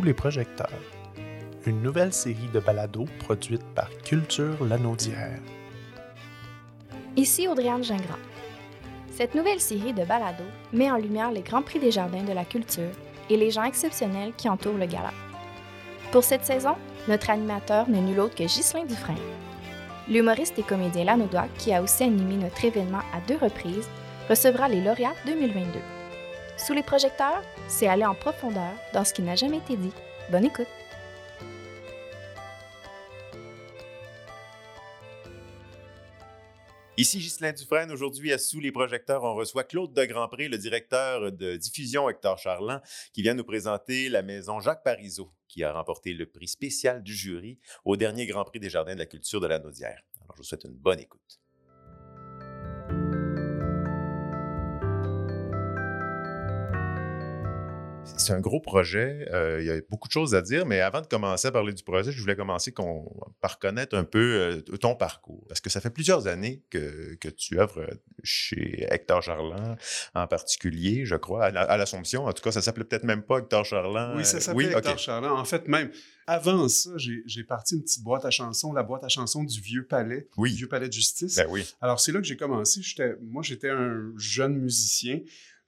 Les projecteurs, une nouvelle série de balados produite par Culture Lanaudière. Ici Audriane Gingras. Cette nouvelle série de balados met en lumière les grands prix des jardins de la culture et les gens exceptionnels qui entourent le gala. Pour cette saison, notre animateur n'est nul autre que Ghislain Dufresne. L'humoriste et comédien lanaudois, qui a aussi animé notre événement à deux reprises, recevra les lauréats 2022. Sous les projecteurs, c'est aller en profondeur dans ce qui n'a jamais été dit. Bonne écoute! Ici Ghislain Dufresne. Aujourd'hui, à Sous les projecteurs, on reçoit Claude de Grandpré, le directeur de diffusion Hector Charland, qui vient nous présenter la maison Jacques Parizeau, qui a remporté le prix spécial du jury au dernier Grand Prix des Jardins de la Culture de la Naudière. Alors, je vous souhaite une bonne écoute. C'est un gros projet. euh, il y a beaucoup de choses à dire, mais avant de commencer à parler du projet, je voulais commencer par connaître un peu euh, ton parcours. Parce que ça fait plusieurs années que, que tu œuvres chez Hector Charland, en particulier, je crois, à, la- à l'Assomption. En tout cas, ça s'appelait peut-être même pas Hector Charland. Oui, ça Euh, s'appelait Hector ok. Charland. En fait, même avant ça, j'ai j'ai parti une petite boîte à chansons, la boîte à chansons du Vieux Palais, Oui. du Vieux Palais de Justice. Ben oui. Alors, c'est là que j'ai commencé. J'étais- Moi, j'étais un jeune musicien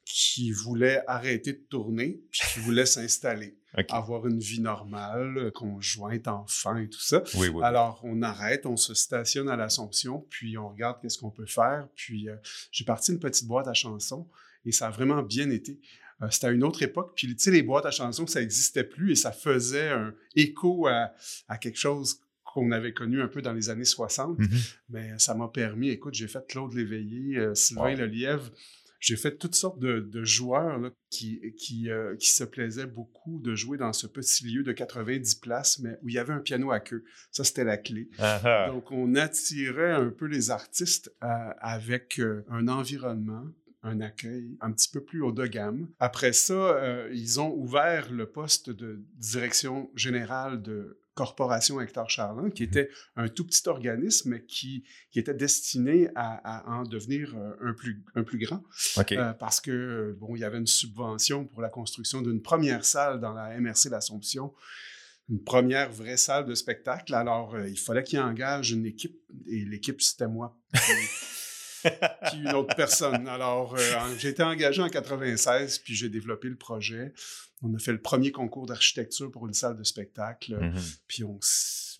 qui voulait arrêter de tourner, puis qui voulait s'installer, avoir une vie normale, conjointe, enfant et tout ça. Oui, oui. Alors, on arrête, on se stationne à l'Assomption, puis on regarde qu'est-ce qu'on peut faire. Puis, euh, j'ai parti une petite boîte à chansons et ça a vraiment bien été. Euh, C'était à une autre époque. Puis, tu sais, les boîtes à chansons, ça n'existait plus et ça faisait un écho à, à quelque chose qu'on avait connu un peu dans les années 60. Mhm. Mais ça m'a permis, écoute, j'ai fait Claude Léveillé, euh, Sylvain Wow. Lelièvre. J'ai fait toutes sortes de, de joueurs là, qui, qui, euh, qui se plaisaient beaucoup de jouer dans ce petit lieu de 90 places, mais où il y avait un piano à queue. Ça, c'était la clé. Ah, ah. Donc, on attirait un peu les artistes avec euh, un environnement, un accueil un petit peu plus haut de gamme. Après ça, euh, ils ont ouvert le poste de direction générale de Corporation Hector Charland, qui était un tout petit organisme mais qui, qui était destiné à, à en devenir euh, un, plus, un plus grand. Euh, parce que, euh, bon, il y avait une subvention pour la construction d'une première salle dans la MRC l'Assomption, une première vraie salle de spectacle. Alors, euh, il fallait qu'il engage une équipe, et l'équipe, c'était moi. Puis, une autre personne. Alors, euh, j'ai été engagé en 96, puis j'ai développé le projet. On a fait le premier concours d'architecture pour une salle de spectacle. Mhm. Puis on,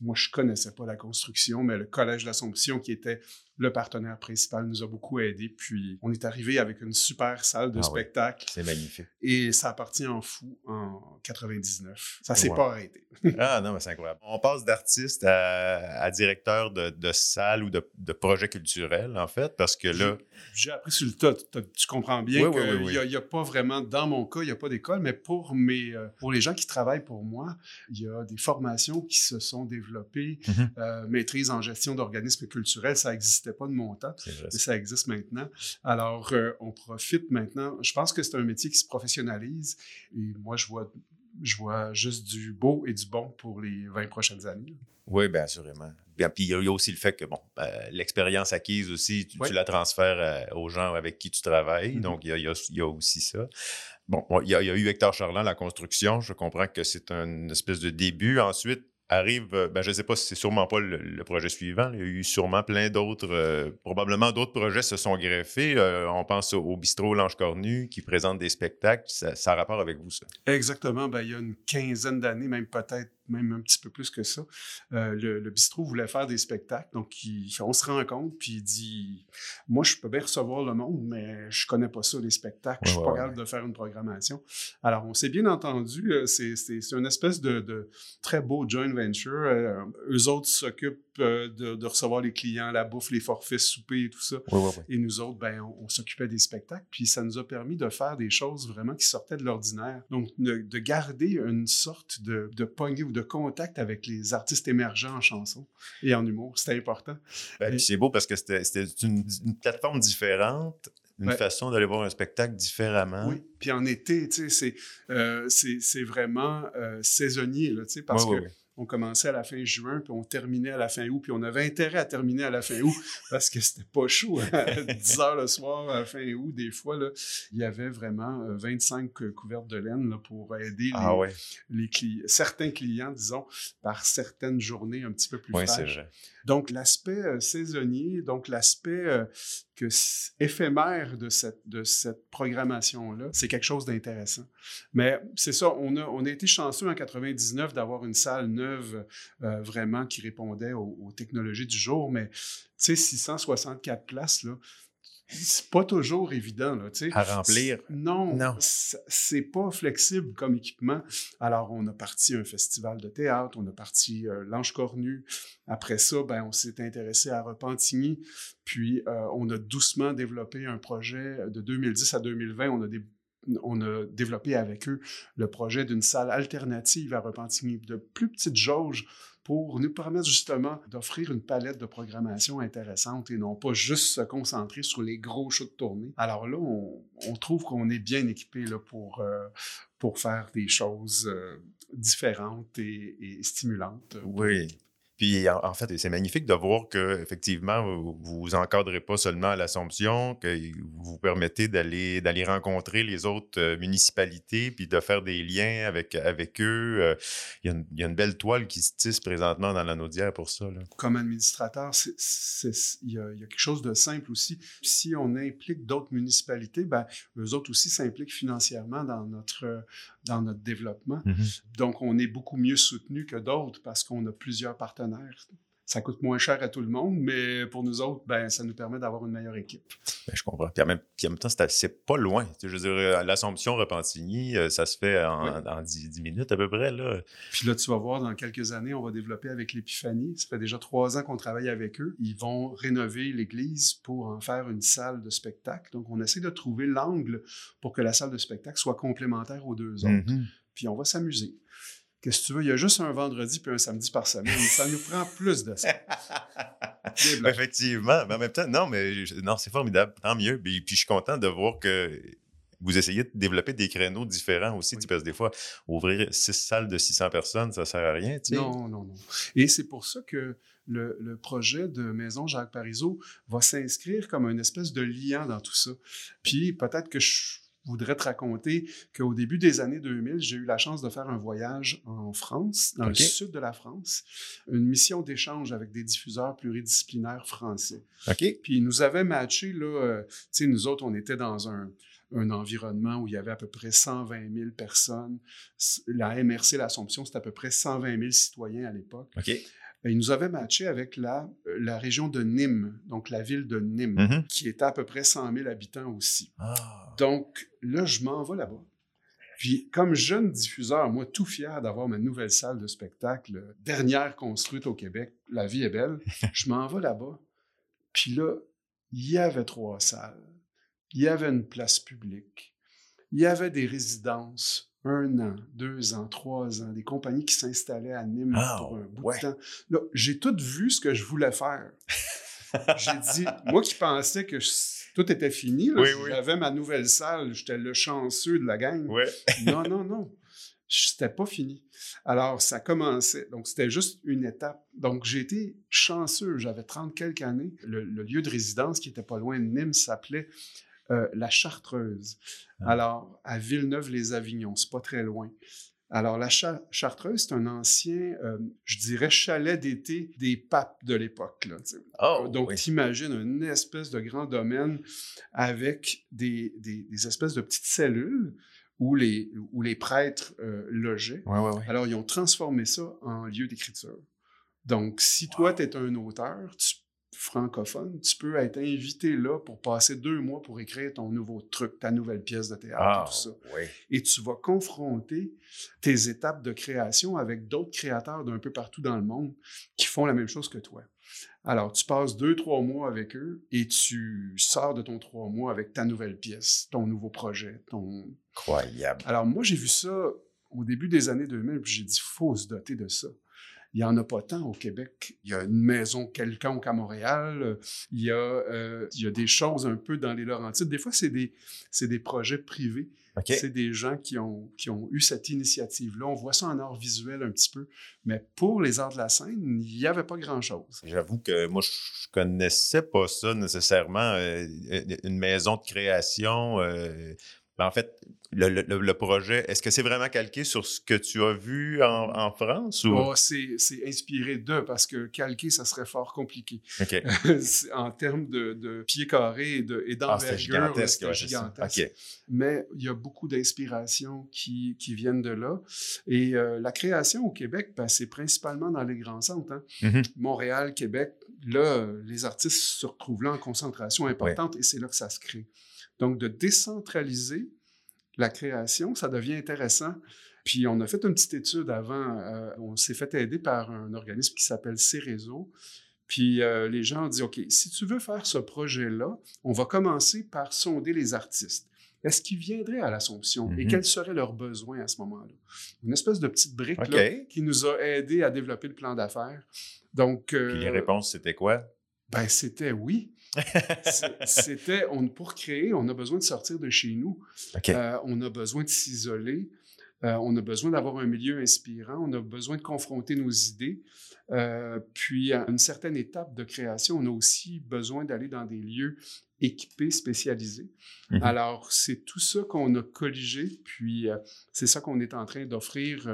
moi, je connaissais pas la construction, mais le Collège de l'Assomption, qui était le partenaire principal, nous a beaucoup aidés. Puis on est arrivé avec une super salle de Ah oui. spectacle C'est magnifique. et ça a parti en fou en 99. Ça s'est Wow. pas arrêté. Ah non, mais c'est incroyable. On passe d'artiste à, à directeur de, de salle ou de, de projet culturel, en fait, parce que là, J'ai appris sur le tas. Tu comprends bien Oui, qu'il oui. n'y a pas vraiment, dans mon cas, il n'y a pas d'école, mais pour, mes, euh, pour les gens qui travaillent pour moi, il y a des formations qui se sont développées. Mhm. Euh, maîtrise en gestion d'organismes culturels, ça n'existait pas de mon temps. mais ça existe maintenant. Alors, euh, on profite maintenant. Je pense que c'est un métier qui se professionnalise et moi, je vois, je vois juste du beau et du bon pour les 20 prochaines années. Oui, bien assurément. Bien, puis il y a aussi le fait que, bon, euh, l'expérience acquise aussi, tu, la transfères euh, aux gens avec qui tu travailles. Mhm. Donc, y a- il y a aussi ça. Bon, il y, a, eu Hector Charland, la construction. Je comprends que c'est une espèce de début. Ensuite, arrive, euh, ben, je ne sais pas si c'est sûrement pas le, projet suivant. Il y a eu sûrement plein d'autres, euh, probablement d'autres projets se sont greffés. Euh, on pense au, bistrot L'Ange Cornu qui présente des spectacles. Ça, ça a rapport avec vous, ça? Exactement. Ben, il y a une quinzaine d'années, même peut-être même un petit peu plus que ça, euh, le, le bistrot voulait faire des spectacles. Donc, il- on se rencontre, puis il dit Moi, je peux bien recevoir le monde, mais je connais pas ça, les spectacles. je suis pas ouais, capable de faire une programmation. Alors, on s'est bien entendu. euh, C'est une espèce de, de très beau joint venture. Euh, eux autres s'occupent euh, de, de recevoir les clients, la bouffe, les forfaits, souper et tout ça. Et nous autres, ben, on, on s'occupait des spectacles, puis ça nous a permis de faire des choses vraiment qui sortaient de l'ordinaire. Donc, de, de garder une sorte de, de poignée ou de contact avec les artistes émergents en chanson et en humour. C'était important. Ben, puis c'est beau parce que c'était une, une plateforme différente, une Ouais. façon d'aller voir un spectacle différemment. Oui. Puis en été, tu sais, c'est, euh, vraiment euh, saisonnier, là, tu sais, parce que. On commençait à la fin juin, puis on terminait à la fin août, puis on avait intérêt à terminer à la fin août parce que c'était pas chaud. À 10 heures le soir, à la fin août, des fois, là, il y avait vraiment 25 couvertes de laine là, pour aider les, Ah ouais. les cli- certains clients, disons, par certaines journées un petit peu plus Oui, fraîches. Donc, l'aspect euh, saisonnier, donc l'aspect euh, que éphémère de cette, de cette programmation-là, c'est quelque chose d'intéressant. Mais c'est ça, on a, on a été chanceux en 99 d'avoir une salle neuve euh, vraiment qui répondait aux, aux technologies du jour, mais tu sais, 664 places, là, c'est pas toujours évident, là, tu sais. À remplir. Non, Non. c'est pas flexible comme équipement. Alors, on a parti un festival de théâtre, on a parti euh, l'Ange Cornu. Après ça, ben, on s'est intéressé à Repentigny. Puis, euh, on a doucement développé un projet de 2010 à 2020. On a, dé- on a développé avec eux le projet d'une salle alternative à Repentigny, de plus petite jauge pour nous permettre justement d'offrir une palette de programmation intéressante et non pas juste se concentrer sur les gros shows de tournée. Alors là, on, trouve qu'on est bien équipé pour, euh, pour faire des choses euh, différentes et, et stimulantes. Oui. Puis en, en fait, c'est magnifique de voir que effectivement vous vous encadrez pas seulement à l'Assomption, que vous vous permettez d'aller d'aller rencontrer les autres euh, municipalités, puis de faire des liens avec avec eux. Euh, Il y, a une- il y a une belle toile qui se tisse présentement dans la Naudière pour ça. Là. Comme administrateur, il y, a, il y a quelque chose de simple aussi. Si on implique d'autres municipalités, ben, eux autres aussi s'impliquent financièrement dans notre, dans notre développement. Donc, on est beaucoup mieux soutenu que d'autres parce qu'on a plusieurs partenaires. Ça coûte moins cher à tout le monde, mais pour nous autres, ben, ça nous permet d'avoir une meilleure équipe. Ben, je comprends. Puis en même, puis en même temps, c'est pas loin. Tu sais, Je veux dire, l'Assomption, Repentigny, euh, ça se fait en, Oui. en 10, 10 minutes à peu près. Là. Puis là, tu vas voir, dans quelques années, on va développer avec l'Épiphanie. Ça fait déjà trois ans qu'on travaille avec eux. Ils vont rénover l'église pour en faire une salle de spectacle. Donc, on essaie de trouver l'angle pour que la salle de spectacle soit complémentaire aux deux autres. Mhm. Puis on va s'amuser. Qu'est-ce que tu veux? Il y a juste un vendredi puis un samedi par semaine. Ça nous prend plus de ça. Effectivement, mais en même temps, non, mais non, c'est formidable, tant mieux. Puis, puis je suis content de voir que vous essayez de développer des créneaux différents aussi, Oui. parce que des fois, ouvrir six salles de 600 personnes, ça sert à rien. Non, non, non. Et c'est pour ça que le, le projet de Maison Jacques Parizeau va s'inscrire comme une espèce de liant dans tout ça. Puis peut-être que je voudrais te raconter qu'au début des années 2000, j'ai eu la chance de faire un voyage en France, dans le sud de la France, une mission d'échange avec des diffuseurs pluridisciplinaires français. OK. Puis ils nous avaient matché, là, euh, tu sais, nous autres, on était dans un, un environnement où il y avait à peu près 120 000 personnes. La MRC, l'Assomption, c'était à peu près 120 000 citoyens à l'époque. OK. Ils nous avaient matché avec la, euh, la région de Nîmes, donc la ville de Nîmes, Mhm. qui était à peu près 100 000 habitants aussi. Ah. Donc là, je m'en vais là-bas. Puis, comme jeune diffuseur, moi, tout fier d'avoir ma nouvelle salle de spectacle, dernière construite au Québec, la vie est belle, je m'en vais là-bas. Puis là, il y avait trois salles. Il y avait une place publique. Il y avait des résidences, un an, deux ans, trois ans, des compagnies qui s'installaient à Nîmes Ah, pour un bout ouais. de temps. Là, j'ai tout vu ce que je voulais faire. J'ai dit, moi qui pensais que je- tout était fini, là, Oui, oui. j'avais ma nouvelle salle, j'étais le chanceux de la gang. Ouais. Non, non, non. C'était pas fini. Alors, ça commençait. Donc, c'était juste une étape. Donc, j'ai été chanceux. J'avais 30 quelques années. Le, le lieu de résidence qui était pas loin de Nîmes s'appelait euh, La Chartreuse. Ah. Alors, à Villeneuve-les-Avignons, c'est pas très loin. Alors, la Cha- Chartreuse, c'est un ancien, euh, je dirais, chalet d'été des papes de l'époque. Oh, Donc, oui. t'imagines une espèce de grand domaine avec des, des- des espèces de petites cellules où les, où les prêtres euh, logeaient. Ouais, ouais, ouais. Alors, ils ont transformé ça en lieu d'écriture. Donc, si toi, tu es un auteur tu- francophone, tu peux être invité là pour passer deux mois pour écrire ton nouveau truc, ta nouvelle pièce de théâtre, Ah, et tout ça. Et tu vas confronter tes étapes de création avec d'autres créateurs d'un peu partout dans le monde qui font la même chose que toi. Alors, tu passes deux, trois mois avec eux et tu sors de ton trois mois avec ta nouvelle pièce, ton nouveau projet, ton, Incroyable. alors, moi, j'ai vu ça au début des années 2000, puis j'ai dit, faut se doter de ça. Il n'y en a pas tant au Québec. Il y a une maison quelconque à Montréal. Il y a, euh, il y a des choses un peu dans les Laurentides. Des fois, c'est des, des projets privés. C'est des gens qui ont, qui ont eu cette initiative-là. On voit ça en art visuel un petit peu, mais pour les arts de la scène, il n'y avait pas grand-chose. J'avoue que moi, je connaissais pas ça nécessairement. Euh, une maison de création. Euh, ben, en fait, le, projet, est-ce que c'est vraiment calqué sur ce que tu as vu en, France? Ou... Oh, c'est, inspiré d'eux parce que calqué, ça serait fort compliqué. en termes de, pieds carrés et, de, et ah, d'envergure, c'est gigantesque. Mais il y a beaucoup d'inspirations qui, viennent de là. Et euh, la création au Québec, ben, c'est principalement dans les grands centres. Hein. Mm-hmm. Montréal, Québec, là, les artistes se retrouvent là en concentration importante et c'est là que ça se crée. Donc, de décentraliser la création, ça devient intéressant. Puis, on a fait une petite étude avant. Euh, on s'est fait aider par un organisme qui s'appelle Cérézo. Puis, euh, les gens ont dit, OK, si tu veux faire ce projet-là, on va commencer par sonder les artistes. Est-ce qu'ils viendraient à l'Assomption? Et mm-hmm. quels seraient leurs besoins à ce moment-là? Une espèce de petite brique qui nous a aidé à développer le plan d'affaires. Donc, euh, Puis les réponses, c'était quoi? Ben, c'était oui. C'était, on, pour créer, on a besoin de sortir de chez nous. Euh, on a besoin de s'isoler. Euh, on a besoin d'avoir un milieu inspirant. On a besoin de confronter nos idées. Euh, puis, à une certaine étape de création, on a aussi besoin d'aller dans des lieux équipés, spécialisés. Mhm. Alors, c'est tout ça qu'on a colligé, puis c'est ça qu'on est en train d'offrir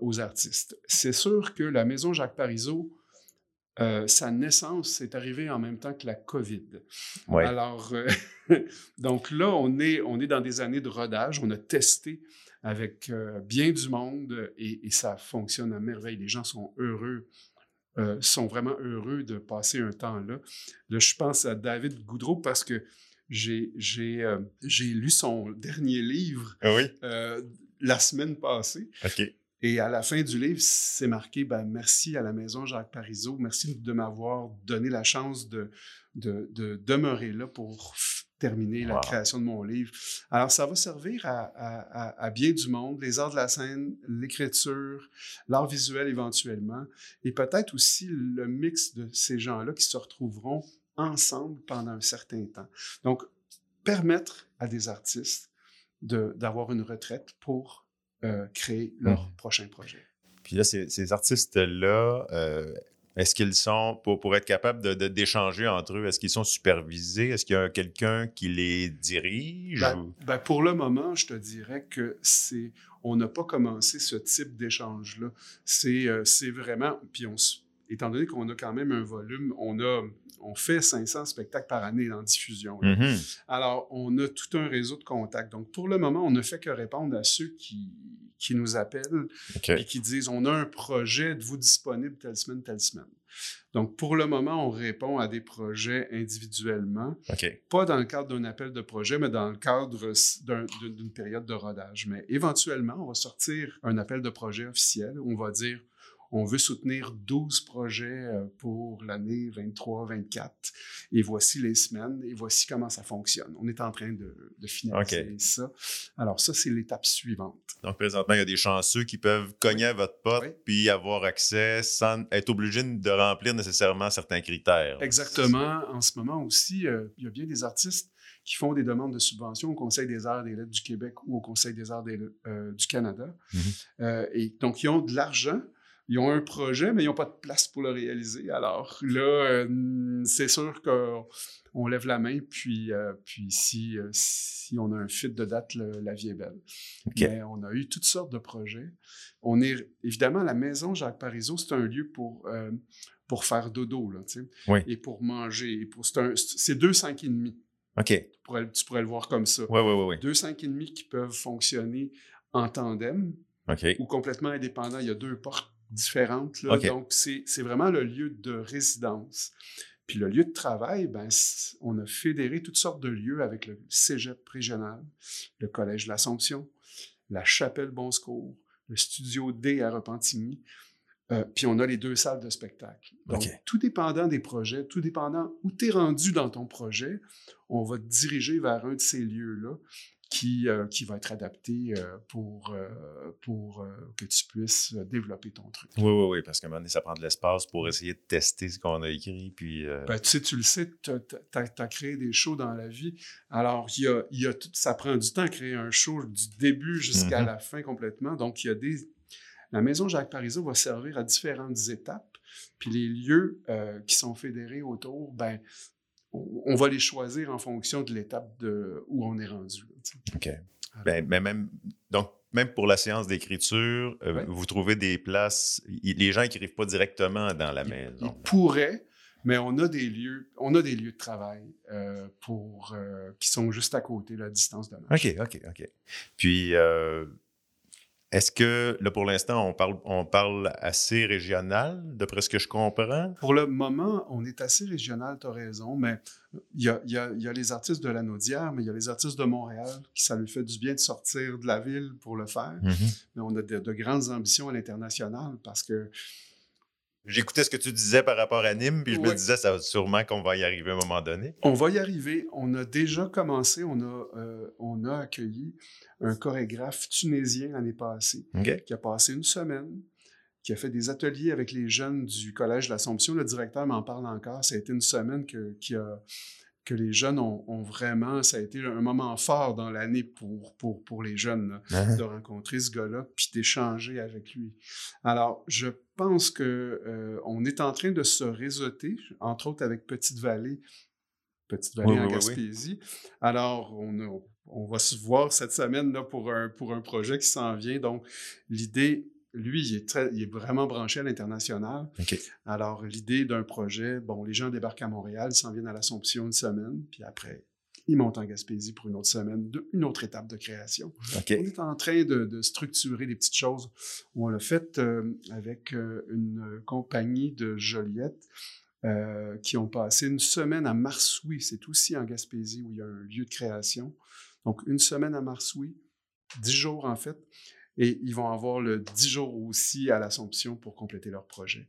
aux artistes. C'est sûr que la Maison Jacques Parizeau, euh, sa naissance est arrivée en même temps que la COVID. Alors, euh, donc là, on est, on est dans des années de rodage. On a testé avec euh, bien du monde et, ça fonctionne à merveille. Les gens sont heureux, sont vraiment heureux de passer un temps là. Là, je pense à David Goudreau parce que j'ai lu son dernier livre ah la semaine passée. Et à la fin du livre, c'est marqué ben, Merci à la maison Jacques Parizeau, merci de m'avoir donné la chance de, de, demeurer là pour terminer la création de mon livre. Alors, ça va servir à, à, bien du monde, les arts de la scène, l'écriture, l'art visuel éventuellement, et peut-être aussi le mix de ces gens-là qui se retrouveront ensemble pendant un certain temps. Donc, permettre à des artistes d'avoir une retraite pour euh, créer leur mmh. prochain projet. Puis là, ces, artistes-là, euh, est-ce qu'ils sont, pour, pour être capables d'échanger de, entre eux, est-ce qu'ils sont supervisés? Est-ce qu'il y a quelqu'un qui les dirige? Ben, ben, pour le moment, je te dirais que c'est, on n'a pas commencé ce type d'échange-là. C'est, euh, c'est vraiment, puis on, étant donné qu'on a quand même un volume, on a on fait 500 spectacles par année en diffusion. Mm-hmm. Alors, on a tout un réseau de contacts. Donc, pour le moment, on ne fait que répondre à ceux qui, qui nous appellent et qui disent on a un projet, de vous disponible telle semaine, telle semaine. Donc, pour le moment, on répond à des projets individuellement, pas dans le cadre d'un appel de projet, mais dans le cadre d'une période de rodage. Mais éventuellement, on va sortir un appel de projet officiel. On va dire on veut soutenir 12 projets euh, pour l'année 23-24. Et voici les semaines et voici comment ça fonctionne. On est en train de, de finaliser ça. Alors ça, c'est l'étape suivante. Donc présentement, il y a des chanceux qui peuvent cogner à votre porte puis avoir accès sans être obligés de remplir nécessairement certains critères. Exactement. En ce moment aussi, euh, il y a bien des artistes qui font des demandes de subvention au Conseil des arts et des lettres du Québec ou au Conseil des arts euh, du Canada. Mm-hmm. et donc, ils ont de l'argent, ils ont un projet, mais ils n'ont pas de place pour le réaliser. Alors là, euh, c'est sûr qu'on lève la main, puis, euh, puis si, euh, si on a un fit de date, la vie est belle. Mais on a eu toutes sortes de projets. On est, évidemment, la maison Jacques Parizeau, c'est un lieu pour, pour faire dodo, là, sais, et pour manger. pour, c'est deux cinq et demi. OK. Tu pourrais, tu pourrais, le voir comme ça. Oui, oui, oui. Deux cinq et demi qui peuvent fonctionner en tandem. ou complètement indépendants. Il y a deux portes différentes. Donc, c'est vraiment le lieu de résidence. Puis le lieu de travail, ben, on a fédéré toutes sortes de lieux avec le cégep régional, le collège de l'Assomption, la chapelle Bon Secours, le studio D à Repentigny. Euh, puis on a les deux salles de spectacle. Donc, tout dépendant des projets, tout dépendant où tu es rendu dans ton projet, on va te diriger vers un de ces lieux-là qui, euh, qui va être adapté euh, pour, euh, pour que tu puisses développer ton truc. Oui, oui, oui, parce qu'à un moment donné, ça prend de l'espace pour essayer de tester ce qu'on a écrit. Puis, ben, tu sais, tu le sais, tu as, créé des shows dans la vie. Alors, il y a, y a tout, ça prend du temps à créer un show du début jusqu'à mm-hmm. la fin complètement. Donc, il y a des. La maison Jacques Parizeau va servir à différentes étapes. Puis les lieux qui sont fédérés autour, ben, on va les choisir en fonction de l'étape où on est rendu. OK. Ben, ben, même, donc, même pour la séance d'écriture, euh, vous trouvez des places. les gens n'écrivent pas directement dans la maison. Ils pourraient, mais on a des lieux, on a des lieux de travail euh, pour, euh, qui sont juste à côté, la distance de marche. OK, OK, OK. Puis, est-ce que, là, pour l'instant, on parle, on parle assez régional, d'après ce que je comprends? Pour le moment, on est assez régional, tu as raison, mais il y a, y, a, y a, les artistes de la Naudière, mais il y a les artistes de Montréal, qui ça lui fait du bien de sortir de la ville pour le faire. Mm-hmm. Mais on a de, de grandes ambitions à l'international parce que J'écoutais ce que tu disais par rapport à Nîmes, puis je me disais, ça va sûrement qu'on va y arriver à un moment donné. On va y arriver. On a déjà commencé, on a, euh, on a accueilli un chorégraphe tunisien l'année passée, qui a passé une semaine, qui a fait des ateliers avec les jeunes du Collège de l'Assomption. Le directeur m'en parle encore. Ça a été une semaine que, qui a que les jeunes ont, vraiment, ça a été un moment fort dans l'année pour, pour, pour les jeunes, ah. de rencontrer ce gars-là, puis d'échanger avec lui. Alors, je pense que euh, on est en train de se réseauter, entre autres avec Petite Vallée, Petite Vallée en Gaspésie. Alors, on, on va se voir cette semaine là, pour, un, pour un projet qui s'en vient. Donc, l'idée lui, il est, très, il est vraiment branché à l'international. Alors, l'idée d'un projet, bon, les gens débarquent à Montréal, ils s'en viennent à l'Assomption une semaine, puis après, ils montent en Gaspésie pour une autre semaine, une autre étape de création. On est en train de, structurer des petites choses. On l'a fait euh, avec euh, une compagnie de Joliette euh, qui ont passé une semaine à Marsoui. C'est aussi en Gaspésie où il y a un lieu de création. Donc, une semaine à Marsoui, dix jours en fait. Et ils vont avoir le 10 jours aussi à l'Assomption pour compléter leur projet.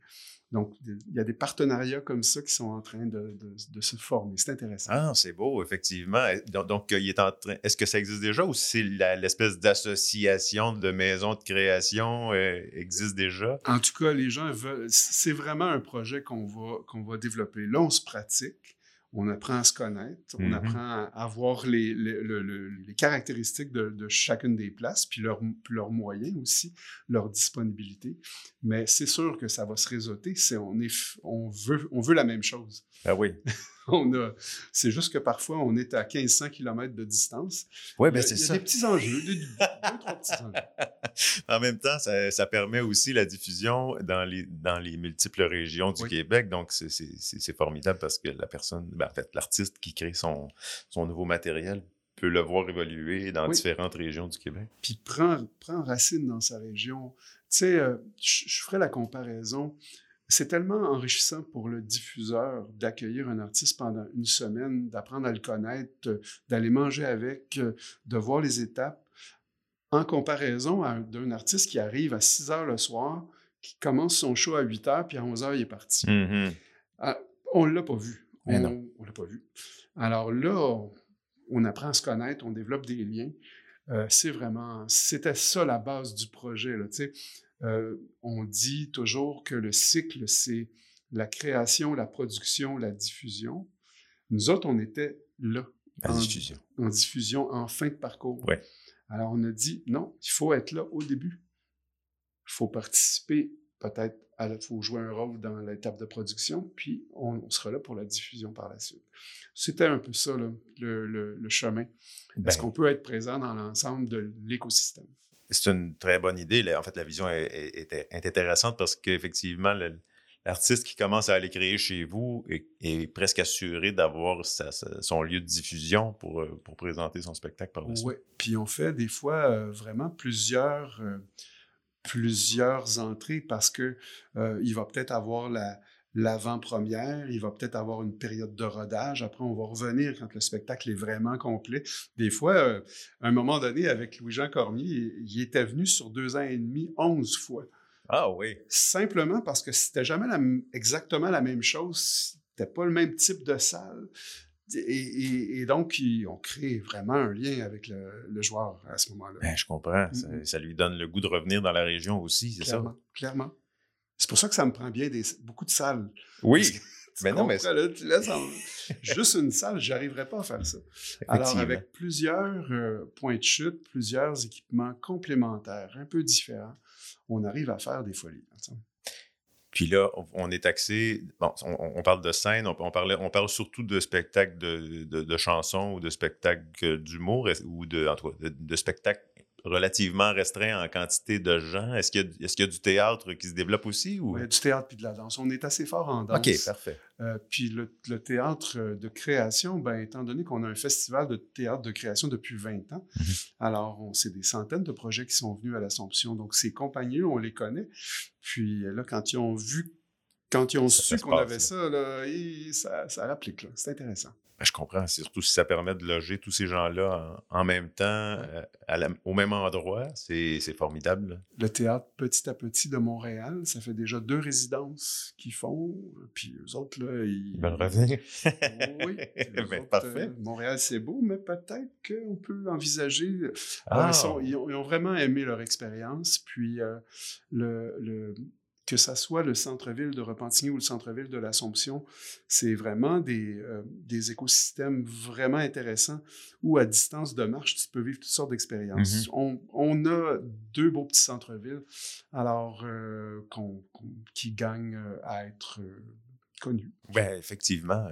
Donc, il y a des partenariats comme ça qui sont en train de, de, se former. C'est intéressant. Ah, c'est beau, effectivement. Donc, il est en train. Est-ce que ça existe déjà ou c'est l'espèce d'association de maisons de création euh, existe déjà? En tout cas, les gens veulent. C'est vraiment un projet qu'on va, qu'on va développer. Là, on se pratique on apprend à se connaître, on mm-hmm. apprend à, voir les, les, caractéristiques de, chacune des places, puis leurs leur moyens aussi, leur disponibilité. Mais c'est sûr que ça va se réseauter. C'est, on, est, on, veut, on veut la même chose. Ah oui. on a, c'est juste que parfois, on est à 1500 km de distance. Oui, ben, c'est ça. Il y a des petits enjeux, deux, trois petits enjeux. en même temps, ça, ça, permet aussi la diffusion dans les, dans les multiples régions du Québec. Donc, c'est, c'est, formidable parce que la personne, ben, en fait, l'artiste qui crée son, son nouveau matériel peut le voir évoluer dans différentes régions du Québec. Puis prend, prend racine dans sa région. Tu sais, euh, je ferai la comparaison c'est tellement enrichissant pour le diffuseur d'accueillir un artiste pendant une semaine, d'apprendre à le connaître, d'aller manger avec, de voir les étapes, en comparaison d'un artiste qui arrive à 6 heures le soir, qui commence son show à 8 heures, puis à 11 heures, il est parti. Mm-hmm. Ah, on ne l'a pas vu. On ne l'a pas vu. Alors là, on, apprend à se connaître, on développe des liens. Euh, c'est vraiment, c'était ça la base du projet. Là, euh, on dit toujours que le cycle, c'est la création, la production, la diffusion. Nous autres, on était là. en, diffusion. En diffusion, en fin de parcours. Alors, on a dit, non, il faut être là au début. Il faut participer, peut-être, il faut jouer un rôle dans l'étape de production, puis on, sera là pour la diffusion par la suite. C'était un peu ça, le, chemin. Est-ce ben qu'on peut être présent dans l'ensemble de l'écosystème? C'est une très bonne idée. En fait, la vision est, intéressante parce qu'effectivement, l'artiste qui commence à aller créer chez vous est, presque assuré d'avoir son lieu de diffusion pour, euh, pour présenter son spectacle par la. Oui, puis on fait des fois euh, vraiment plusieurs, euh, plusieurs entrées parce que il va peut-être avoir la, l'avant-première, il va peut-être avoir une période de rodage. Après, on va revenir quand le spectacle est vraiment complet. Des fois, euh, à un moment donné, avec Louis-Jean Cormier, il était venu sur deux ans et demi, onze fois. Ah oui. Simplement parce que c'était jamais exactement la même chose. C'était pas le même type de salle. Et, donc, on crée vraiment un lien avec le, joueur à ce moment-là. Ben, je comprends. Ça, lui donne le goût de revenir dans la région aussi, c'est ça? Clairement. C'est pour ça que ça me prend bien des, beaucoup de salles. Oui. mais non, mais. juste une salle, j'arriverais pas à faire ça. Alors, avec plusieurs euh, points de chute, plusieurs équipements complémentaires, un peu différents, on arrive à faire des folies. Puis là, on est axé, bon, on, parle de scène, on, on, on parle surtout de spectacles de, chansons ou de spectacles d'humour ou de, de, de spectacles relativement restreint en quantité de gens. Est-ce qu'il y, y, a du théâtre qui se développe aussi? Ou... Oui, du théâtre puis de la danse. On est assez fort en danse. OK, parfait. Euh, puis le, théâtre de création, ben, étant donné qu'on a un festival de théâtre de création depuis 20 ans, mhm. alors c'est des centaines de projets qui sont venus à l'Assomption. Donc ces compagnies, on les connaît. Puis là, quand ils ont vu, quand ils ont su qu'on avait ça, là, ça, ça. C'est intéressant. Ben, je comprends, surtout si ça permet de loger tous ces gens-là en, même temps, euh, au même endroit, c'est formidable. Le théâtre Petit à Petit de Montréal, ça fait déjà deux résidences qu'ils font, puis eux autres, là, ils... veulent revenir. oui. Ben, parfait. Euh, Montréal, c'est beau, mais peut-être qu'on peut envisager... Ah. ils, ont, vraiment aimé leur expérience, puis euh, le que ça soit le centre-ville de Repentigny ou le centre-ville de l'Assomption, c'est vraiment des, euh, des, écosystèmes vraiment intéressants où, à distance de marche, tu peux vivre toutes sortes d'expériences. Mm-hmm. on, on, a deux beaux petits centres-villes, alors euh, qui gagnent euh, à être connus. Ben, effectivement.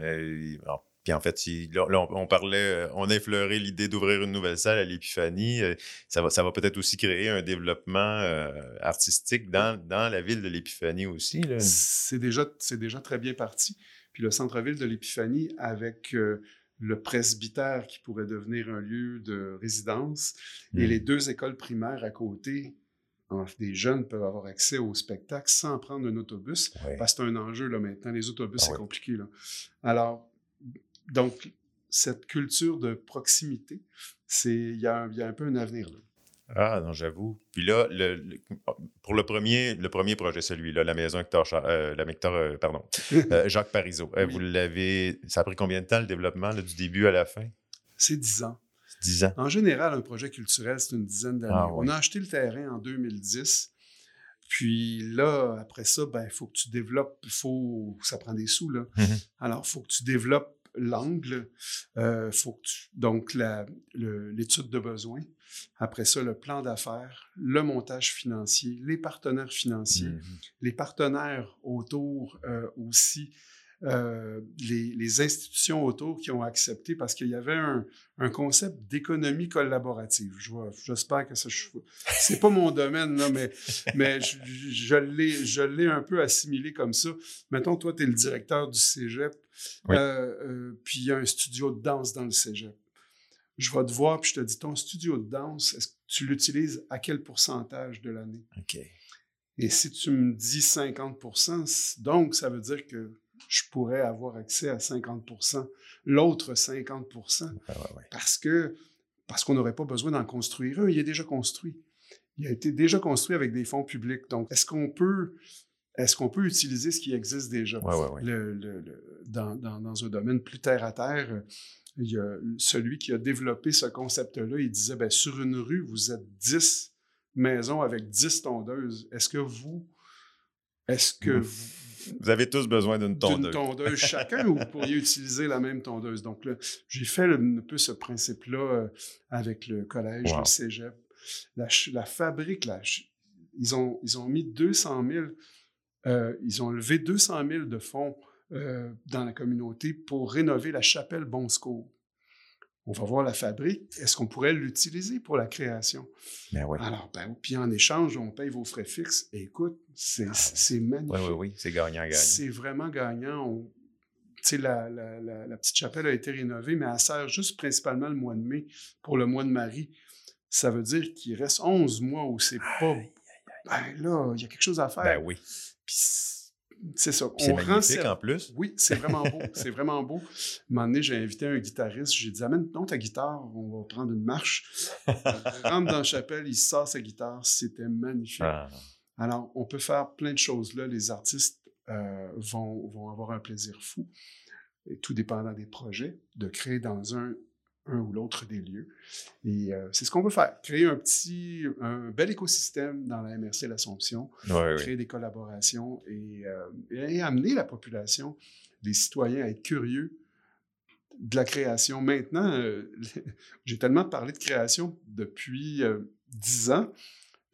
Puis en fait, là, on, parlait, euh, on a effleuré l'idée d'ouvrir une nouvelle salle à l'Épiphanie. Euh, ça va, ça va peut-être aussi créer un développement euh, artistique dans, dans, la ville de l'Épiphanie aussi. C'est déjà, déjà très bien parti. Puis le centre-ville de l'Épiphanie, avec le presbytère qui pourrait devenir un lieu de résidence et les hmm. deux écoles primaires à côté, des jeunes peuvent avoir accès au spectacle sans prendre un autobus, parce que c'est un enjeu là maintenant. Les autobus, ah c'est compliqué. Là. Alors, donc, cette culture de proximité, il y, a un peu un avenir là. Ah, non, j'avoue. Puis là, pour le premier, le premier projet, celui-là, la maison Hector, euh, la euh, pardon, euh, Jacques Parizeau, vous l'avez, ça a pris combien de temps le développement, du début à la fin? C'est dix ans. Dix ans. En général, un projet culturel, c'est une dizaine d'années. Ah On a acheté le terrain en 2010. Puis là, après ça, ben, il faut que tu développes, faut, ça prend des sous, là. Mm-hmm. Alors, il faut que tu développes l'angle, euh, faut donc l'étude de besoin, après ça le plan d'affaires, le montage financier, les partenaires financiers, mmh les partenaires autour euh, aussi euh, les, institutions autour qui ont accepté parce qu'il y avait un, concept d'économie collaborative. J'espère que ça. C'est pas mon domaine, là, mais, mais je, je l'ai un peu assimilé comme ça. Mettons, toi, tu es le directeur du cégep, euh, euh, puis il y a un studio de danse dans le cégep. Je vais te voir, puis je te dis ton studio de danse, est-ce que tu l'utilises à quel pourcentage de l'année? OK. Et si tu me dis 50% donc ça veut dire que je pourrais avoir accès à 50% l'autre 50 parce que parce qu'on n'aurait pas besoin d'en construire un, il est déjà construit. Il a été déjà construit avec des fonds publics. Donc, est-ce qu'on peut est-ce qu'on peut utiliser ce qui existe déjà? dans, dans, un domaine plus terre à terre, il y a celui qui a développé ce concept-là, il disait, ben, sur une rue, vous êtes 10 maisons avec 10 tondeuses. Est-ce que vous, est-ce que vous, vous avez tous besoin d'une tondeuse. D'une tondeuse chacun ou vous pourriez utiliser la même tondeuse. Donc là, j'ai fait un peu ce principe-là euh, avec le collège, le cégep. La, la fabrique, ils, ont, ils ont mis 200 000, euh, ils ont levé 200 000 de fonds euh, dans la communauté pour rénover la chapelle Bon on va voir la fabrique, est-ce qu'on pourrait l'utiliser pour la création? Ben oui. Alors, ben, puis en échange, on paye vos frais fixes. Et écoute, c'est ah, magnifique. Oui, oui, oui, c'est gagnant-gagnant. C'est vraiment gagnant. La, la, petite chapelle a été rénovée, mais elle sert juste principalement le mois de mai pour le mois de Marie. Ça veut dire qu'il reste 11 mois où c'est pas... Ben là, il y a quelque chose à faire. Ben oui. Puis c'est ça. C'est magnifique en plus. Oui, c'est vraiment beau. c'est vraiment beau. Un moment donné, j'ai invité un guitariste. J'ai dit Amène donc ta guitare, on va prendre une marche. rentre dans la chapelle, il sort sa guitare. C'était magnifique. Ah. Alors, on peut faire plein de choses là. Les artistes euh, vont, vont avoir un plaisir fou. et tout dépendant des projets, de créer dans un, un ou l'autre des lieux. Et euh, c'est ce qu'on veut faire, créer un petit, un bel écosystème dans la MRC L'Assomption, Ouais, créer des collaborations et, euh, et amener la population, les citoyens à être curieux de la création. Maintenant, euh, j'ai tellement parlé de création depuis dix ans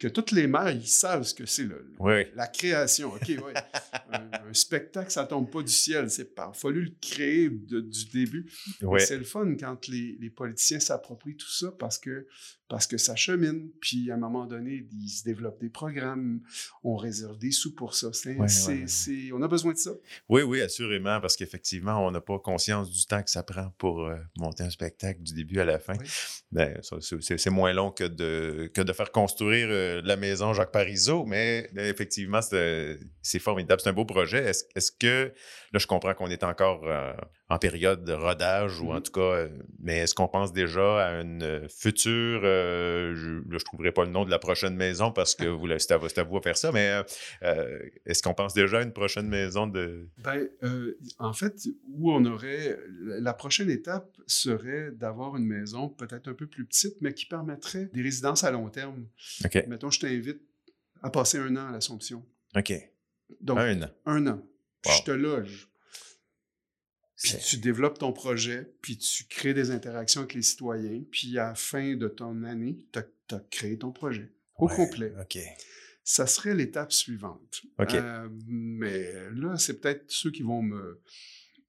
que toutes les maires, ils savent ce que c'est le- Oui. la création. OK, ouais. un, un spectacle, ça tombe pas du ciel. C'est pas. Il a fallu le créer de- du début. Ouais. C'est le fun quand les, les politiciens s'approprient tout ça parce que, parce que ça chemine. Puis à un moment donné, ils se développent des programmes, on réserve des sous pour ça. C'est, Ouais, c'est- ouais. c'est- on a besoin de ça. Oui, oui, assurément, parce qu'effectivement, on n'a pas conscience du temps que ça prend pour euh, monter un spectacle du début à la fin. Oui. Ben, ça, c'est- moins long que de, que de faire construire euh, la maison Jacques Parizeau, mais, mais effectivement, c'est c'est formidable. C'est un beau projet. Est-ce est-ce que, là, je comprends qu'on est encore euh, en période de rodage, ou en Mhm. tout cas, euh, mais est-ce qu'on pense déjà à une future, euh, je, je trouverai pas le nom de la prochaine maison parce que vous, c'est à, vous- à vous à faire ça, mais euh, est-ce qu'on pense déjà à une prochaine maison de... Ben, euh, en fait, où on aurait. La prochaine étape serait d'avoir une maison peut-être un peu plus petite, mais qui permettrait des résidences à long terme. OK. Mettons, je t'invite à passer un an à l'Assomption. OK. Donc, Un an. un an. Wow. je te loge. Puis tu développes ton projet, puis tu crées des interactions avec les citoyens, puis à la fin de ton année, tu as, créé ton projet au Ouais, complet. OK. Ça serait l'étape suivante. OK. Euh, mais là, c'est peut-être ceux qui vont me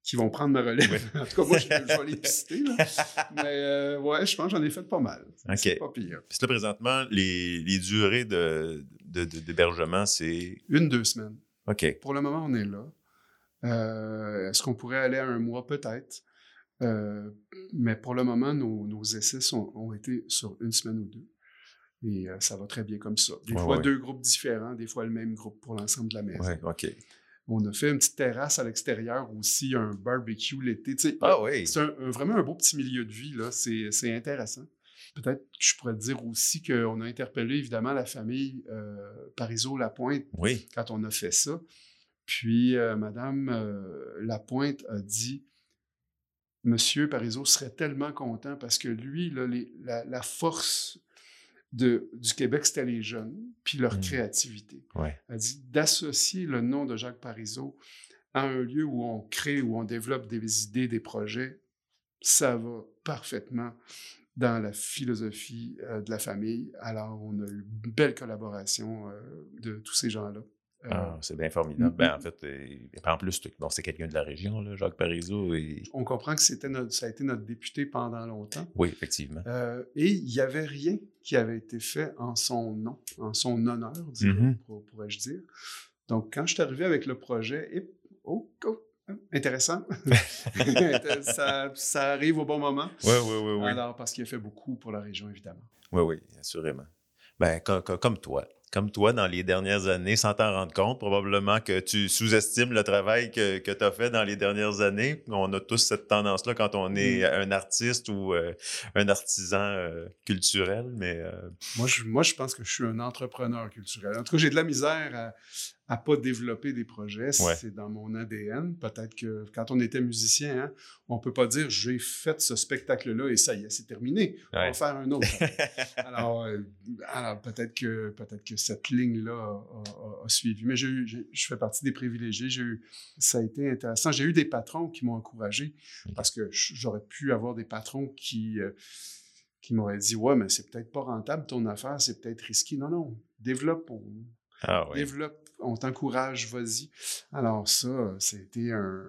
qui vont prendre ma relève. en tout cas, moi, je, je vais les pister. Là. Mais euh, ouais, je pense que j'en ai fait pas mal. OK. C'est pas pire. Puis là, présentement, les, les durées de, de- de- d'hébergement, c'est... Une, deux semaines. OK. Pour le moment, on est là. Euh, Est-ce qu'on pourrait aller à un mois? Peut-être? Euh, mais pour le moment, nos, nos essais sont- ont été sur une semaine ou deux. Et euh, ça va très bien comme ça. Des Ouais, fois, ouais. deux groupes différents, des fois le même groupe pour l'ensemble de la maison. Ouais, OK. On a fait une petite terrasse à l'extérieur aussi, un barbecue l'été. Ah oui. C'est un- un- vraiment un beau petit milieu de vie, là. C'est c'est intéressant. Peut-être que je pourrais te dire aussi qu'on a interpellé évidemment la famille euh, Parizeau-Lapointe Oui. quand on a fait ça. Puis euh, Madame euh, Lapointe a dit Monsieur Parizeau serait tellement content parce que lui, là, les- la, la force de, du Québec, c'était les jeunes, puis leur Mm. créativité. Ouais. Elle dit d'associer le nom de Jacques Parizeau à un lieu où on crée, où on développe des idées, des projets, ça va parfaitement dans la philosophie euh, de la famille. Alors, on a eu une belle collaboration de tous ces gens-là. Euh, Ah, c'est bien formidable. Mm, Ben, mm. en fait, euh, en plus, c'est- quelqu'un de la région, là, Jacques Parizeau. Et... on comprend que c'était ça a été notre député pendant longtemps. Oui, effectivement. Euh, et il n'y avait rien qui avait été fait en son nom, en son honneur, Mhm. pour- pourrais-je dire. Donc, quand je suis arrivé avec le projet, et, oh, oh, intéressant, ça, ça arrive au bon moment. Oui, oui, oui, oui. Alors, parce qu'il a fait beaucoup pour la région, évidemment. Oui, oui, assurément. Ben, co- co- comme, toi. Comme toi, dans les dernières années, sans t'en rendre compte, probablement que tu sous-estimes le travail que, que tu as fait dans les dernières années. On a tous cette tendance-là quand on est Mm. un artiste ou euh, un artisan euh, culturel, mais euh, Moi je, moi, je pense que je suis un entrepreneur culturel. En tout cas, j'ai de la misère à pas développer des projets. Ouais. C'est dans mon ADN. Peut-être que quand on était musicien, hein, on peut pas dire j'ai fait ce spectacle-là et ça y est, c'est terminé. On va faire un autre. alors, euh, alors, peut-être que peut-être que cette ligne-là a, a- a suivi. Mais j'ai eu- j'ai- je fais partie des privilégiés. J'ai eu, ça a été intéressant. J'ai eu des patrons qui m'ont encouragé parce que j'aurais pu avoir des patrons qui euh, qui m'auraient dit ouais mais c'est peut-être pas rentable ton affaire, c'est peut-être risqué. Non non, développe, on, ah oui. développe, on t'encourage, vas-y. Alors ça, ça a été un,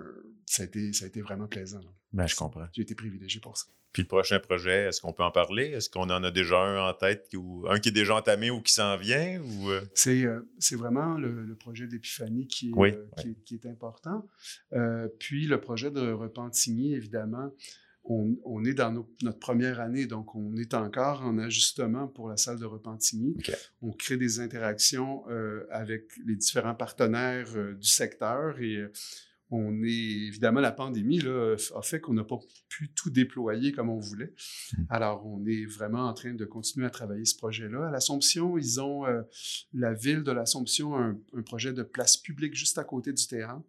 ça a été, ça a été vraiment plaisant. Ben, je comprends. J'ai été privilégié pour ça. Puis le prochain projet, est-ce qu'on peut en parler? Est-ce qu'on en a déjà un en tête, ou un qui est déjà entamé ou qui s'en vient? Ou, euh? C'est, euh, c'est vraiment le, le projet d'Épiphanie qui est, Oui, euh, qui, est- qui est important. Euh, puis le projet de Repentigny, évidemment, on, on est dans nos- notre première année, donc on est encore en ajustement pour la salle de Repentigny. On crée des interactions euh, avec les différents partenaires euh, du secteur et euh, on est évidemment la pandémie là, a fait qu'on n'a pas pu tout déployer comme on voulait. Mm. Alors on est vraiment en train de continuer à travailler ce projet-là. À l'Assomption, ils ont euh, la ville de l'Assomption a un, un projet de place publique juste à côté du théâtre.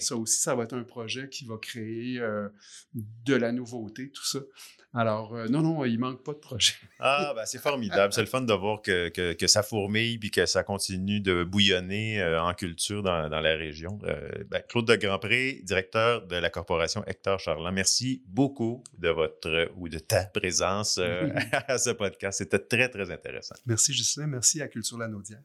Ça aussi, ça va être un projet qui va créer euh, de la nouveauté, tout ça. Alors, euh, non, non, il manque pas de projet. ah, ben, c'est formidable. C'est le fun de voir que, que, ça fourmille puis que ça continue de bouillonner euh, en culture dans, dans la région. Ben, Claude de Grandpré, directeur de la corporation Hector Charland, merci beaucoup de votre ou de ta présence à ce podcast. C'était très, très intéressant. Merci, Justin. Merci à Culture Lanaudière.